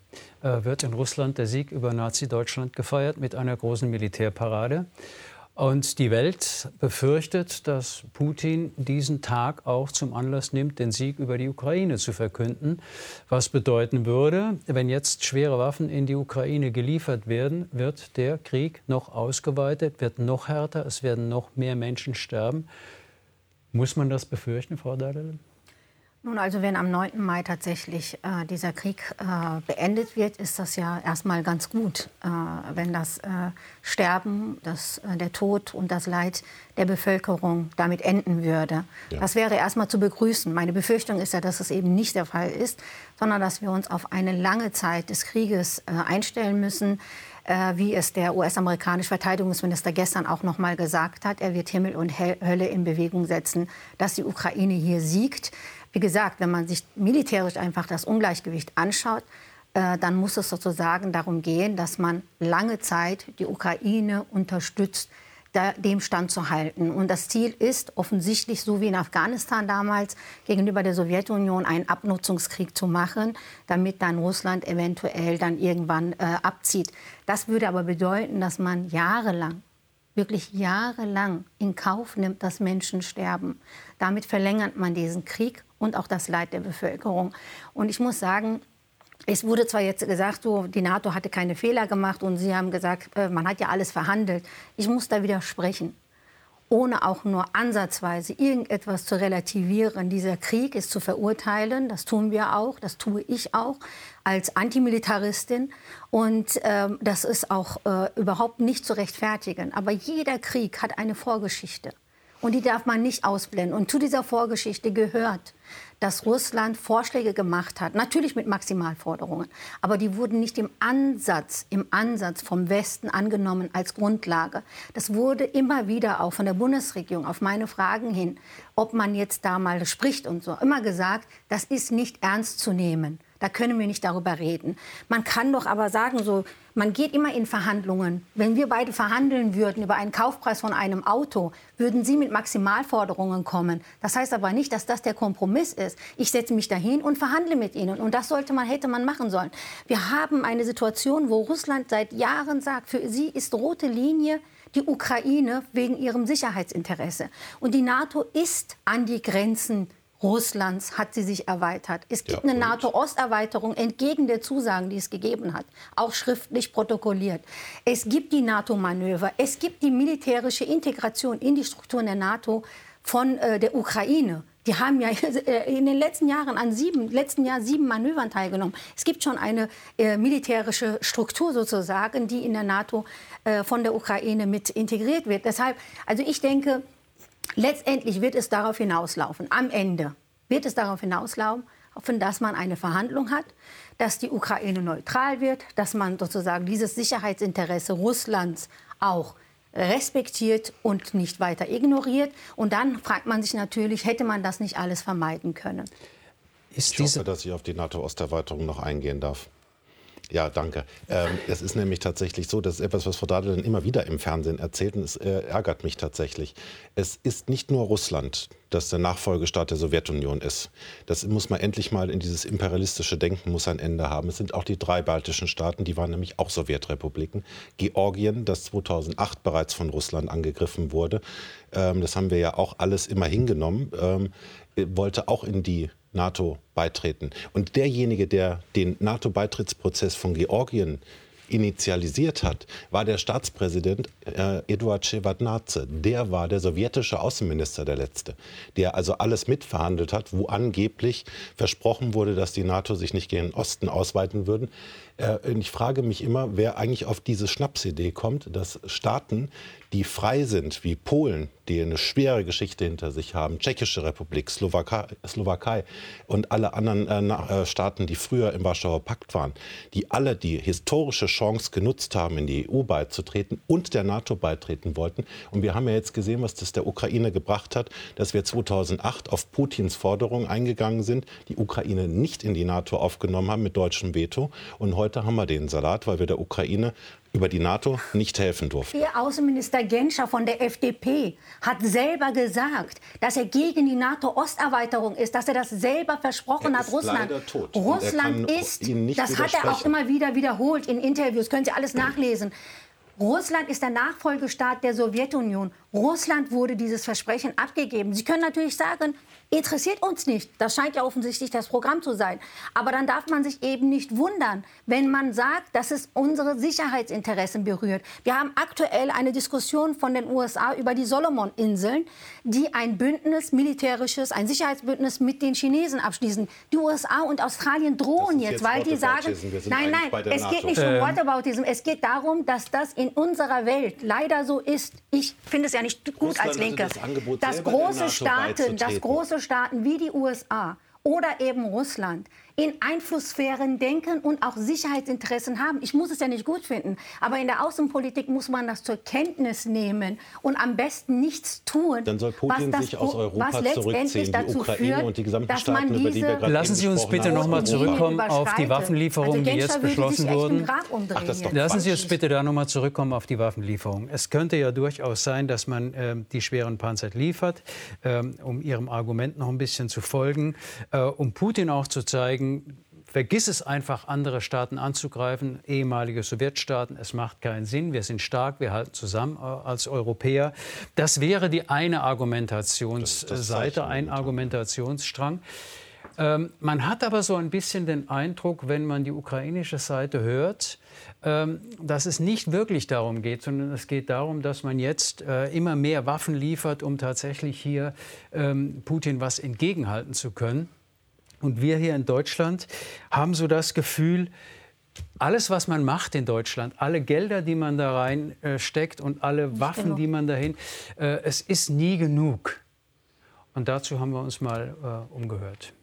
äh, wird in Russland der Sieg über Nazi-Deutschland gefeiert mit einer großen Militärparade. Und die Welt befürchtet, dass Putin diesen Tag auch zum Anlass nimmt, den Sieg über die Ukraine zu verkünden. Was bedeuten würde, wenn jetzt schwere Waffen in die Ukraine geliefert werden, wird der Krieg noch ausgeweitet, wird noch härter, es werden noch mehr Menschen sterben. Muss man das befürchten, Frau Dahlele? Nun, also wenn am 9. Mai tatsächlich äh, dieser Krieg äh, beendet wird, ist das ja erstmal ganz gut, äh, wenn das äh, Sterben, das, äh, der Tod und das Leid der Bevölkerung damit enden würde. Ja. Das wäre erstmal zu begrüßen. Meine Befürchtung ist ja, dass es eben nicht der Fall ist, sondern dass wir uns auf eine lange Zeit des Krieges äh, einstellen müssen wie es der US-amerikanische Verteidigungsminister gestern auch noch mal gesagt hat. Er wird Himmel und Hölle in Bewegung setzen, dass die Ukraine hier siegt. Wie gesagt, wenn man sich militärisch einfach das Ungleichgewicht anschaut, äh, dann muss es sozusagen darum gehen, dass man lange Zeit die Ukraine unterstützt, da, dem standzuhalten. Und das Ziel ist offensichtlich, so wie in Afghanistan damals, gegenüber der Sowjetunion einen Abnutzungskrieg zu machen, damit dann Russland eventuell dann irgendwann äh, abzieht. Das würde aber bedeuten, dass man jahrelang wirklich jahrelang in Kauf nimmt, dass Menschen sterben. Damit verlängert man diesen Krieg und auch das Leid der Bevölkerung. Und ich muss sagen, es wurde zwar jetzt gesagt, so, die NATO hatte keine Fehler gemacht und Sie haben gesagt, äh, man hat ja alles verhandelt. Ich muss da widersprechen ohne auch nur ansatzweise irgendetwas zu relativieren. Dieser Krieg ist zu verurteilen, das tun wir auch, das tue ich auch als Antimilitaristin und äh, das ist auch äh, überhaupt nicht zu rechtfertigen. Aber jeder Krieg hat eine Vorgeschichte und die darf man nicht ausblenden. Und zu dieser Vorgeschichte gehört, dass Russland Vorschläge gemacht hat, natürlich mit Maximalforderungen, aber die wurden nicht im Ansatz, im Ansatz vom Westen angenommen als Grundlage. Das wurde immer wieder auch von der Bundesregierung auf meine Fragen hin, ob man jetzt da mal spricht und so, immer gesagt, das ist nicht ernst zu nehmen. Da können wir nicht darüber reden. Man kann doch aber sagen, so, man geht immer in Verhandlungen. Wenn wir beide verhandeln würden über einen Kaufpreis von einem Auto, würden Sie mit Maximalforderungen kommen. Das heißt aber nicht, dass das der Kompromiss ist. Ich setze mich dahin und verhandle mit Ihnen. Und das sollte man, hätte man machen sollen. Wir haben eine Situation, wo Russland seit Jahren sagt, für sie ist rote Linie die Ukraine wegen ihrem Sicherheitsinteresse. Und die NATO ist an die Grenzen Russlands hat sie sich erweitert. Es gibt ja, eine NATO-Osterweiterung entgegen der Zusagen, die es gegeben hat, auch schriftlich protokolliert. Es gibt die NATO-Manöver, es gibt die militärische Integration in die Strukturen der NATO von äh, der Ukraine. Die haben ja äh, in den letzten Jahren an sieben, letzten Jahr sieben Manövern teilgenommen. Es gibt schon eine äh, militärische Struktur sozusagen, die in der NATO äh, von der Ukraine mit integriert wird. Deshalb, also ich denke, Letztendlich wird es darauf hinauslaufen, am Ende wird es darauf hinauslaufen, dass man eine Verhandlung hat, dass die Ukraine neutral wird, dass man sozusagen dieses Sicherheitsinteresse Russlands auch respektiert und nicht weiter ignoriert. Und dann fragt man sich natürlich, hätte man das nicht alles vermeiden können? ich hoffe, dass ich auf die NATO-Osterweiterung noch eingehen darf. Ja, danke. Ähm, es ist nämlich tatsächlich so, das ist etwas, was Frau Dadel immer wieder im Fernsehen erzählt und es äh, ärgert mich tatsächlich. Es ist nicht nur Russland, das der Nachfolgestaat der Sowjetunion ist. Das muss man endlich mal in dieses imperialistische Denken muss ein Ende haben. Es sind auch die drei baltischen Staaten, die waren nämlich auch Sowjetrepubliken. Georgien, das 2008 bereits von Russland angegriffen wurde, ähm, das haben wir ja auch alles immer hingenommen, ähm, wollte auch in die NATO beitreten. Und derjenige, der den NATO-Beitrittsprozess von Georgien initialisiert hat, war der Staatspräsident äh, Eduard Shevardnadze. Der war der sowjetische Außenminister, der letzte, der also alles mitverhandelt hat, wo angeblich versprochen wurde, dass die NATO sich nicht gegen den Osten ausweiten würden. Äh, ich frage mich immer, wer eigentlich auf diese Schnapsidee kommt, dass Staaten, die frei sind, wie Polen, die eine schwere Geschichte hinter sich haben, Tschechische Republik, Slowakei, Slowakei und alle anderen äh, äh, Staaten, die früher im Warschauer Pakt waren, die alle die historische Chance genutzt haben, in die EU beizutreten und der NATO beitreten wollten. Und wir haben ja jetzt gesehen, was das der Ukraine gebracht hat, dass wir 2008 auf Putins Forderung eingegangen sind, die Ukraine nicht in die NATO aufgenommen haben mit deutschem Veto und heute heute haben wir den Salat, weil wir der Ukraine über die NATO nicht helfen durften. Ihr Außenminister Genscher von der FDP hat selber gesagt, dass er gegen die NATO-Osterweiterung ist, dass er das selber versprochen er hat. Russland, tot. Russland ist, das hat er auch immer wieder wiederholt in Interviews, können Sie alles nachlesen. Russland ist der Nachfolgestaat der Sowjetunion. Russland wurde dieses Versprechen abgegeben. Sie können natürlich sagen, interessiert uns nicht. Das scheint ja offensichtlich das Programm zu sein. Aber dann darf man sich eben nicht wundern, wenn man sagt, dass es unsere Sicherheitsinteressen berührt. Wir haben aktuell eine Diskussion von den USA über die Solomon-Inseln, die ein Bündnis, militärisches, ein Sicherheitsbündnis mit den Chinesen abschließen. Die USA und Australien drohen jetzt, jetzt, weil die sagen, nein, nein, es geht nicht um ähm. Whataboutism. Es geht darum, dass das in unserer Welt leider so ist. Ich finde es ja nicht gut Russland als Linke. Das, das große Staaten, das große Staaten wie die USA oder eben Russland in Einflusssphären denken und auch Sicherheitsinteressen haben. Ich muss es ja nicht gut finden, aber in der Außenpolitik muss man das zur Kenntnis nehmen und am besten nichts tun. Dann soll Putin das, sich aus Europa was zurückziehen, die Ukraine führt, und die gesamten Staaten, über die wir gerade Lassen Sie uns bitte noch mal zurückkommen auf die Waffenlieferungen, also die jetzt beschlossen wurden. Lassen Sie uns bitte da noch mal zurückkommen auf die Waffenlieferungen. Es könnte ja durchaus sein, dass man äh, die schweren Panzer liefert, äh, um Ihrem Argument noch ein bisschen zu folgen, äh, um Putin auch zu zeigen, deswegen vergiss es einfach, andere Staaten anzugreifen, ehemalige Sowjetstaaten. Es macht keinen Sinn. Wir sind stark, wir halten zusammen äh, als Europäer. Das wäre die eine Argumentationsseite, ein Argumentationsstrang. Ähm, man hat aber so ein bisschen den Eindruck, wenn man die ukrainische Seite hört, ähm, dass es nicht wirklich darum geht, sondern es geht darum, dass man jetzt äh, immer mehr Waffen liefert, um tatsächlich hier ähm, Putin was entgegenhalten zu können. Und wir hier in Deutschland haben so das Gefühl, alles, was man macht in Deutschland, alle Gelder, die man da reinsteckt äh, und alle Waffen, genau. die man dahin, äh, es ist nie genug. Und dazu haben wir uns mal äh, umgehört.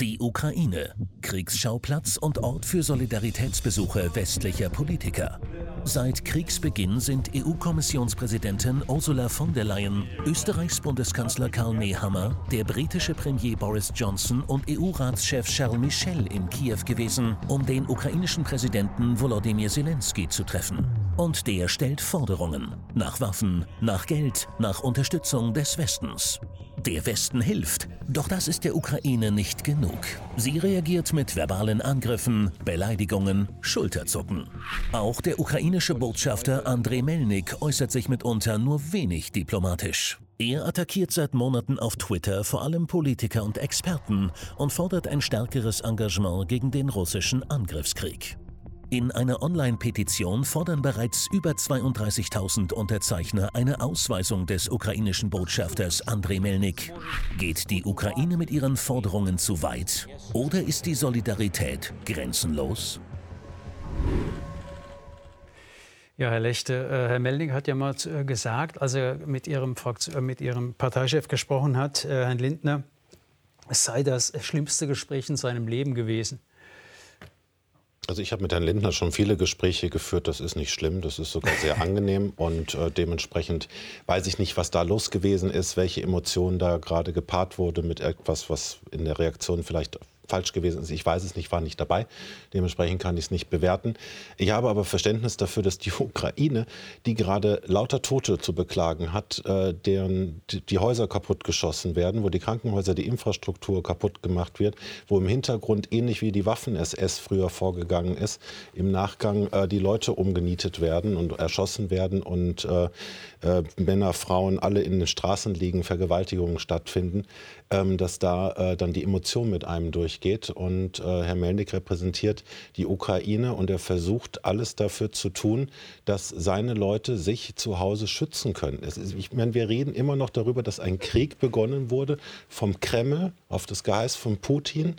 Die Ukraine, Kriegsschauplatz und Ort für Solidaritätsbesuche westlicher Politiker. Seit Kriegsbeginn sind EU-Kommissionspräsidentin Ursula von der Leyen, Österreichs Bundeskanzler Karl Nehammer, der britische Premier Boris Johnson und EU-Ratschef Charles Michel in Kiew gewesen, um den ukrainischen Präsidenten Volodymyr Zelensky zu treffen. Und der stellt Forderungen nach Waffen, nach Geld, nach Unterstützung des Westens. Der Westen hilft, doch das ist der Ukraine nicht genug. Sie reagiert mit verbalen Angriffen, Beleidigungen, Schulterzucken. Auch der ukrainische Botschafter Andrei Melnik äußert sich mitunter nur wenig diplomatisch. Er attackiert seit Monaten auf Twitter vor allem Politiker und Experten und fordert ein stärkeres Engagement gegen den russischen Angriffskrieg. In einer Online-Petition fordern bereits über 32.000 Unterzeichner eine Ausweisung des ukrainischen Botschafters Andrei Melnik. Geht die Ukraine mit ihren Forderungen zu weit? Oder ist die Solidarität grenzenlos? Ja, Herr Lechte, äh, Herr Melnik hat ja mal äh, gesagt, als er mit Ihrem, äh, mit Ihrem Parteichef gesprochen hat, Herrn Lindner, es sei das schlimmste Gespräch in seinem Leben gewesen. Also ich habe mit Herrn Lindner schon viele Gespräche geführt. Das ist nicht schlimm, das ist sogar sehr angenehm und äh, dementsprechend weiß ich nicht, was da los gewesen ist, welche Emotionen da gerade gepaart wurde mit etwas, was in der Reaktion vielleicht falsch gewesen ist. Ich weiß es nicht, war nicht dabei. Dementsprechend kann ich es nicht bewerten. Ich habe aber Verständnis dafür, dass die Ukraine, die gerade lauter Tote zu beklagen hat, äh, deren die Häuser kaputtgeschossen werden, wo die Krankenhäuser, die Infrastruktur kaputt gemacht wird, wo im Hintergrund ähnlich wie die Waffen-SS früher vorgegangen ist, im Nachgang äh, die Leute umgenietet werden und erschossen werden und äh, äh, Männer, Frauen alle in den Straßen liegen, Vergewaltigungen stattfinden, ähm, dass da äh, dann die Emotion mit einem durchgeht. Und äh, Herr Melnik repräsentiert die Ukraine und er versucht alles dafür zu tun, dass seine Leute sich zu Hause schützen können. Ist, ich meine, wir reden immer noch darüber, dass ein Krieg begonnen wurde vom Kreml auf das Geheiß von Putin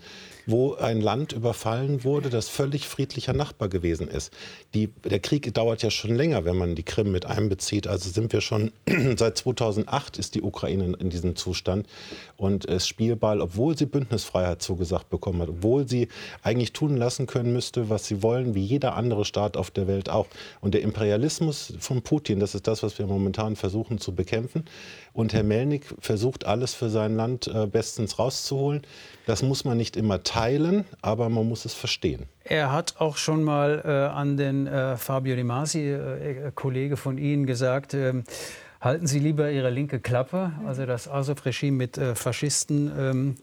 wo ein Land überfallen wurde, das völlig friedlicher Nachbar gewesen ist. Die, der Krieg dauert ja schon länger, wenn man die Krim mit einbezieht. Also sind wir schon seit 2008 ist die Ukraine in diesem Zustand und ist Spielball, obwohl sie Bündnisfreiheit zugesagt bekommen hat, obwohl sie eigentlich tun lassen können müsste, was sie wollen, wie jeder andere Staat auf der Welt auch. Und der Imperialismus von Putin, das ist das, was wir momentan versuchen zu bekämpfen. Und Herr Melnik versucht alles für sein Land äh, bestens rauszuholen. Das muss man nicht immer teilen, aber man muss es verstehen. Er hat auch schon mal äh, an den äh, Fabio Di Masi, äh, äh, Kollege von Ihnen, gesagt, ähm, halten Sie lieber Ihre linke Klappe, also das Azov-Regime mit äh, Faschisten ähm,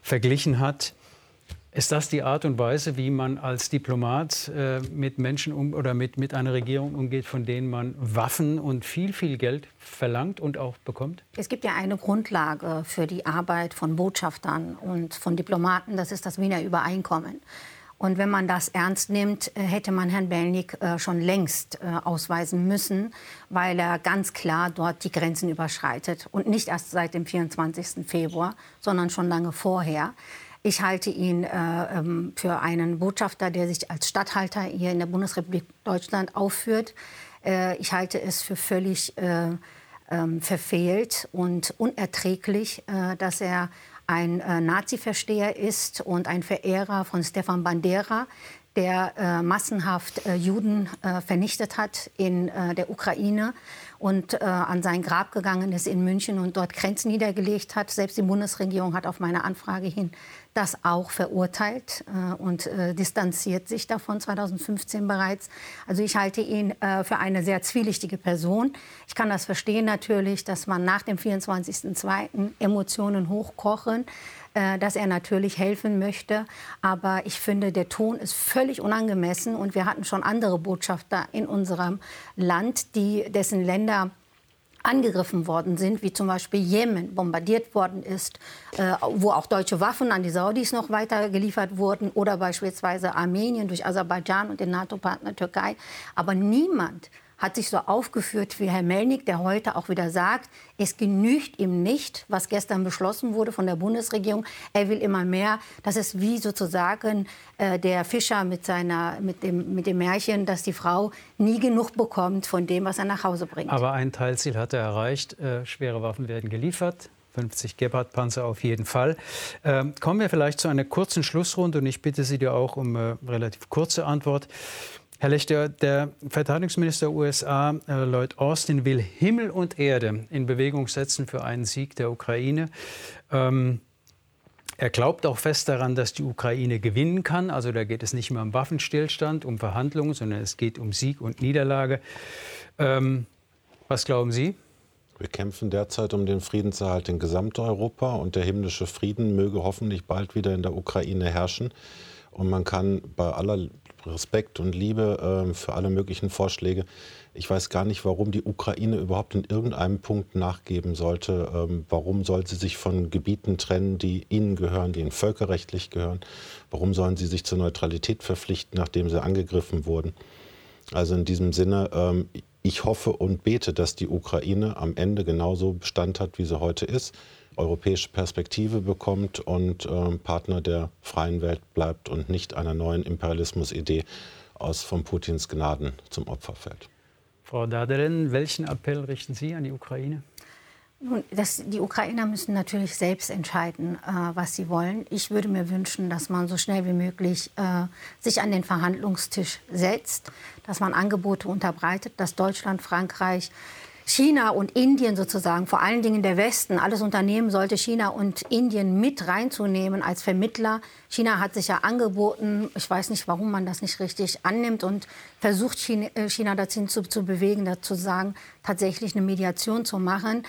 verglichen hat. Ist das die Art und Weise, wie man als Diplomat äh, mit Menschen um, oder mit, mit einer Regierung umgeht, von denen man Waffen und viel, viel Geld verlangt und auch bekommt? Es gibt ja eine Grundlage für die Arbeit von Botschaftern und von Diplomaten, das ist das Wiener Übereinkommen. Und wenn man das ernst nimmt, äh, hätte man Herrn Belnik äh, schon längst äh, ausweisen müssen, weil er ganz klar dort die Grenzen überschreitet. Und nicht erst seit dem 24. Februar, sondern schon lange vorher. Ich halte ihn äh, ähm, für einen Botschafter, der sich als Statthalter hier in der Bundesrepublik Deutschland aufführt. Äh, ich halte es für völlig äh, ähm, verfehlt und unerträglich, äh, dass er ein äh, Nazi-Versteher ist und ein Verehrer von Stefan Bandera, der äh, massenhaft äh, Juden äh, vernichtet hat in äh, der Ukraine und an sein Grab gegangen ist in München und dort Grenzen niedergelegt hat. Selbst die Bundesregierung hat auf meine Anfrage hin das auch verurteilt äh, und äh, distanziert sich davon 2015 bereits. Also ich halte ihn äh, für eine sehr zwielichtige Person. Ich kann das verstehen natürlich, dass man nach dem 24.02. Emotionen hochkochen äh, dass er natürlich helfen möchte. Aber ich finde, der Ton ist völlig unangemessen. Und wir hatten schon andere Botschafter in unserem Land, die, dessen Länder angegriffen worden sind, wie zum Beispiel Jemen bombardiert worden ist, äh, wo auch deutsche Waffen an die Saudis noch weiter geliefert wurden oder beispielsweise Armenien durch Aserbaidschan und den NATO-Partner Türkei. Aber niemand hat sich so aufgeführt wie Herr Melnik, der heute auch wieder sagt, es genügt ihm nicht, was gestern beschlossen wurde von der Bundesregierung. Er will immer mehr. Das ist wie sozusagen äh, der Fischer mit, seiner, mit, dem, mit dem Märchen, dass die Frau nie genug bekommt von dem, was er nach Hause bringt. Aber ein Teilziel hat er erreicht. Äh, schwere Waffen werden geliefert. 50 Gepard-Panzer auf jeden Fall. Ähm, kommen wir vielleicht zu einer kurzen Schlussrunde und ich bitte Sie dir auch um eine äh, relativ kurze Antwort. Herr Lechter, der Verteidigungsminister der USA, äh, Lloyd Austin, will Himmel und Erde in Bewegung setzen für einen Sieg der Ukraine. Ähm, er glaubt auch fest daran, dass die Ukraine gewinnen kann. Also da geht es nicht mehr um Waffenstillstand, um Verhandlungen, sondern es geht um Sieg und Niederlage. Ähm, was glauben Sie? Wir kämpfen derzeit um den Friedenserhalt in Gesamteuropa und der himmlische Frieden möge hoffentlich bald wieder in der Ukraine herrschen. Und man kann bei aller Respekt und Liebe äh, für alle möglichen Vorschläge. Ich weiß gar nicht, warum die Ukraine überhaupt in irgendeinem Punkt nachgeben sollte. Ähm, warum soll sie sich von Gebieten trennen, die ihnen gehören, die ihnen völkerrechtlich gehören? Warum sollen sie sich zur Neutralität verpflichten, nachdem sie angegriffen wurden? Also in diesem Sinne, ähm, ich hoffe und bete, dass die Ukraine am Ende genauso Bestand hat, wie sie heute ist europäische Perspektive bekommt und äh, Partner der freien Welt bleibt und nicht einer neuen Imperialismusidee aus von Putins Gnaden zum Opfer fällt. Frau Daderin, welchen Appell richten Sie an die Ukraine? Nun, das, die Ukrainer müssen natürlich selbst entscheiden, äh, was sie wollen. Ich würde mir wünschen, dass man so schnell wie möglich äh, sich an den Verhandlungstisch setzt, dass man Angebote unterbreitet, dass Deutschland, Frankreich, China und Indien sozusagen, vor allen Dingen der Westen, alles Unternehmen sollte China und Indien mit reinzunehmen als Vermittler. China hat sich ja angeboten, ich weiß nicht, warum man das nicht richtig annimmt und versucht China, äh, China dazu zu, zu bewegen, dazu sagen, tatsächlich eine Mediation zu machen.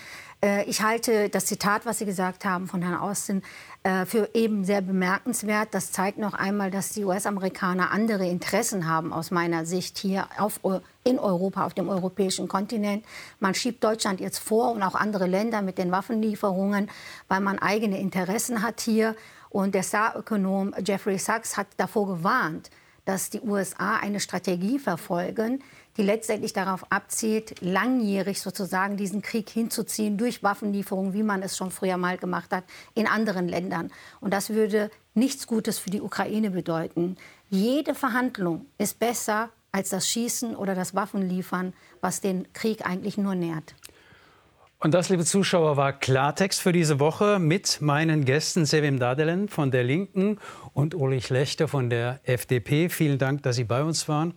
Äh, ich halte das Zitat, was Sie gesagt haben von Herrn Austin, äh, für eben sehr bemerkenswert. Das zeigt noch einmal, dass die US-Amerikaner andere Interessen haben, aus meiner Sicht hier auf, in Europa, auf dem europäischen Kontinent. Man schiebt Deutschland jetzt vor und auch andere Länder mit den Waffenlieferungen, weil man eigene Interessen hat hier. Und der Star-Ökonom Jeffrey Sachs hat davor gewarnt, dass die USA eine Strategie verfolgen, die letztendlich darauf abzielt, langjährig sozusagen diesen Krieg hinzuziehen durch Waffenlieferungen, wie man es schon früher mal gemacht hat, in anderen Ländern. Und das würde nichts Gutes für die Ukraine bedeuten. Jede Verhandlung ist besser als das Schießen oder das Waffenliefern, was den Krieg eigentlich nur nährt. Und das, liebe Zuschauer, war Klartext für diese Woche mit meinen Gästen Sevim Dadelen von der Linken und Ulrich Lechter von der FDP. Vielen Dank, dass Sie bei uns waren.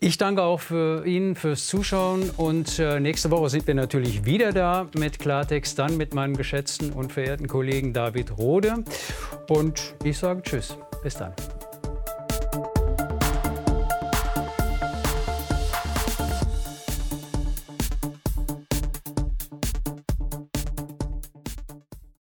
Ich danke auch für Ihnen fürs Zuschauen und äh, nächste Woche sind wir natürlich wieder da mit Klartext, dann mit meinem geschätzten und verehrten Kollegen David Rode. Und ich sage Tschüss. Bis dann.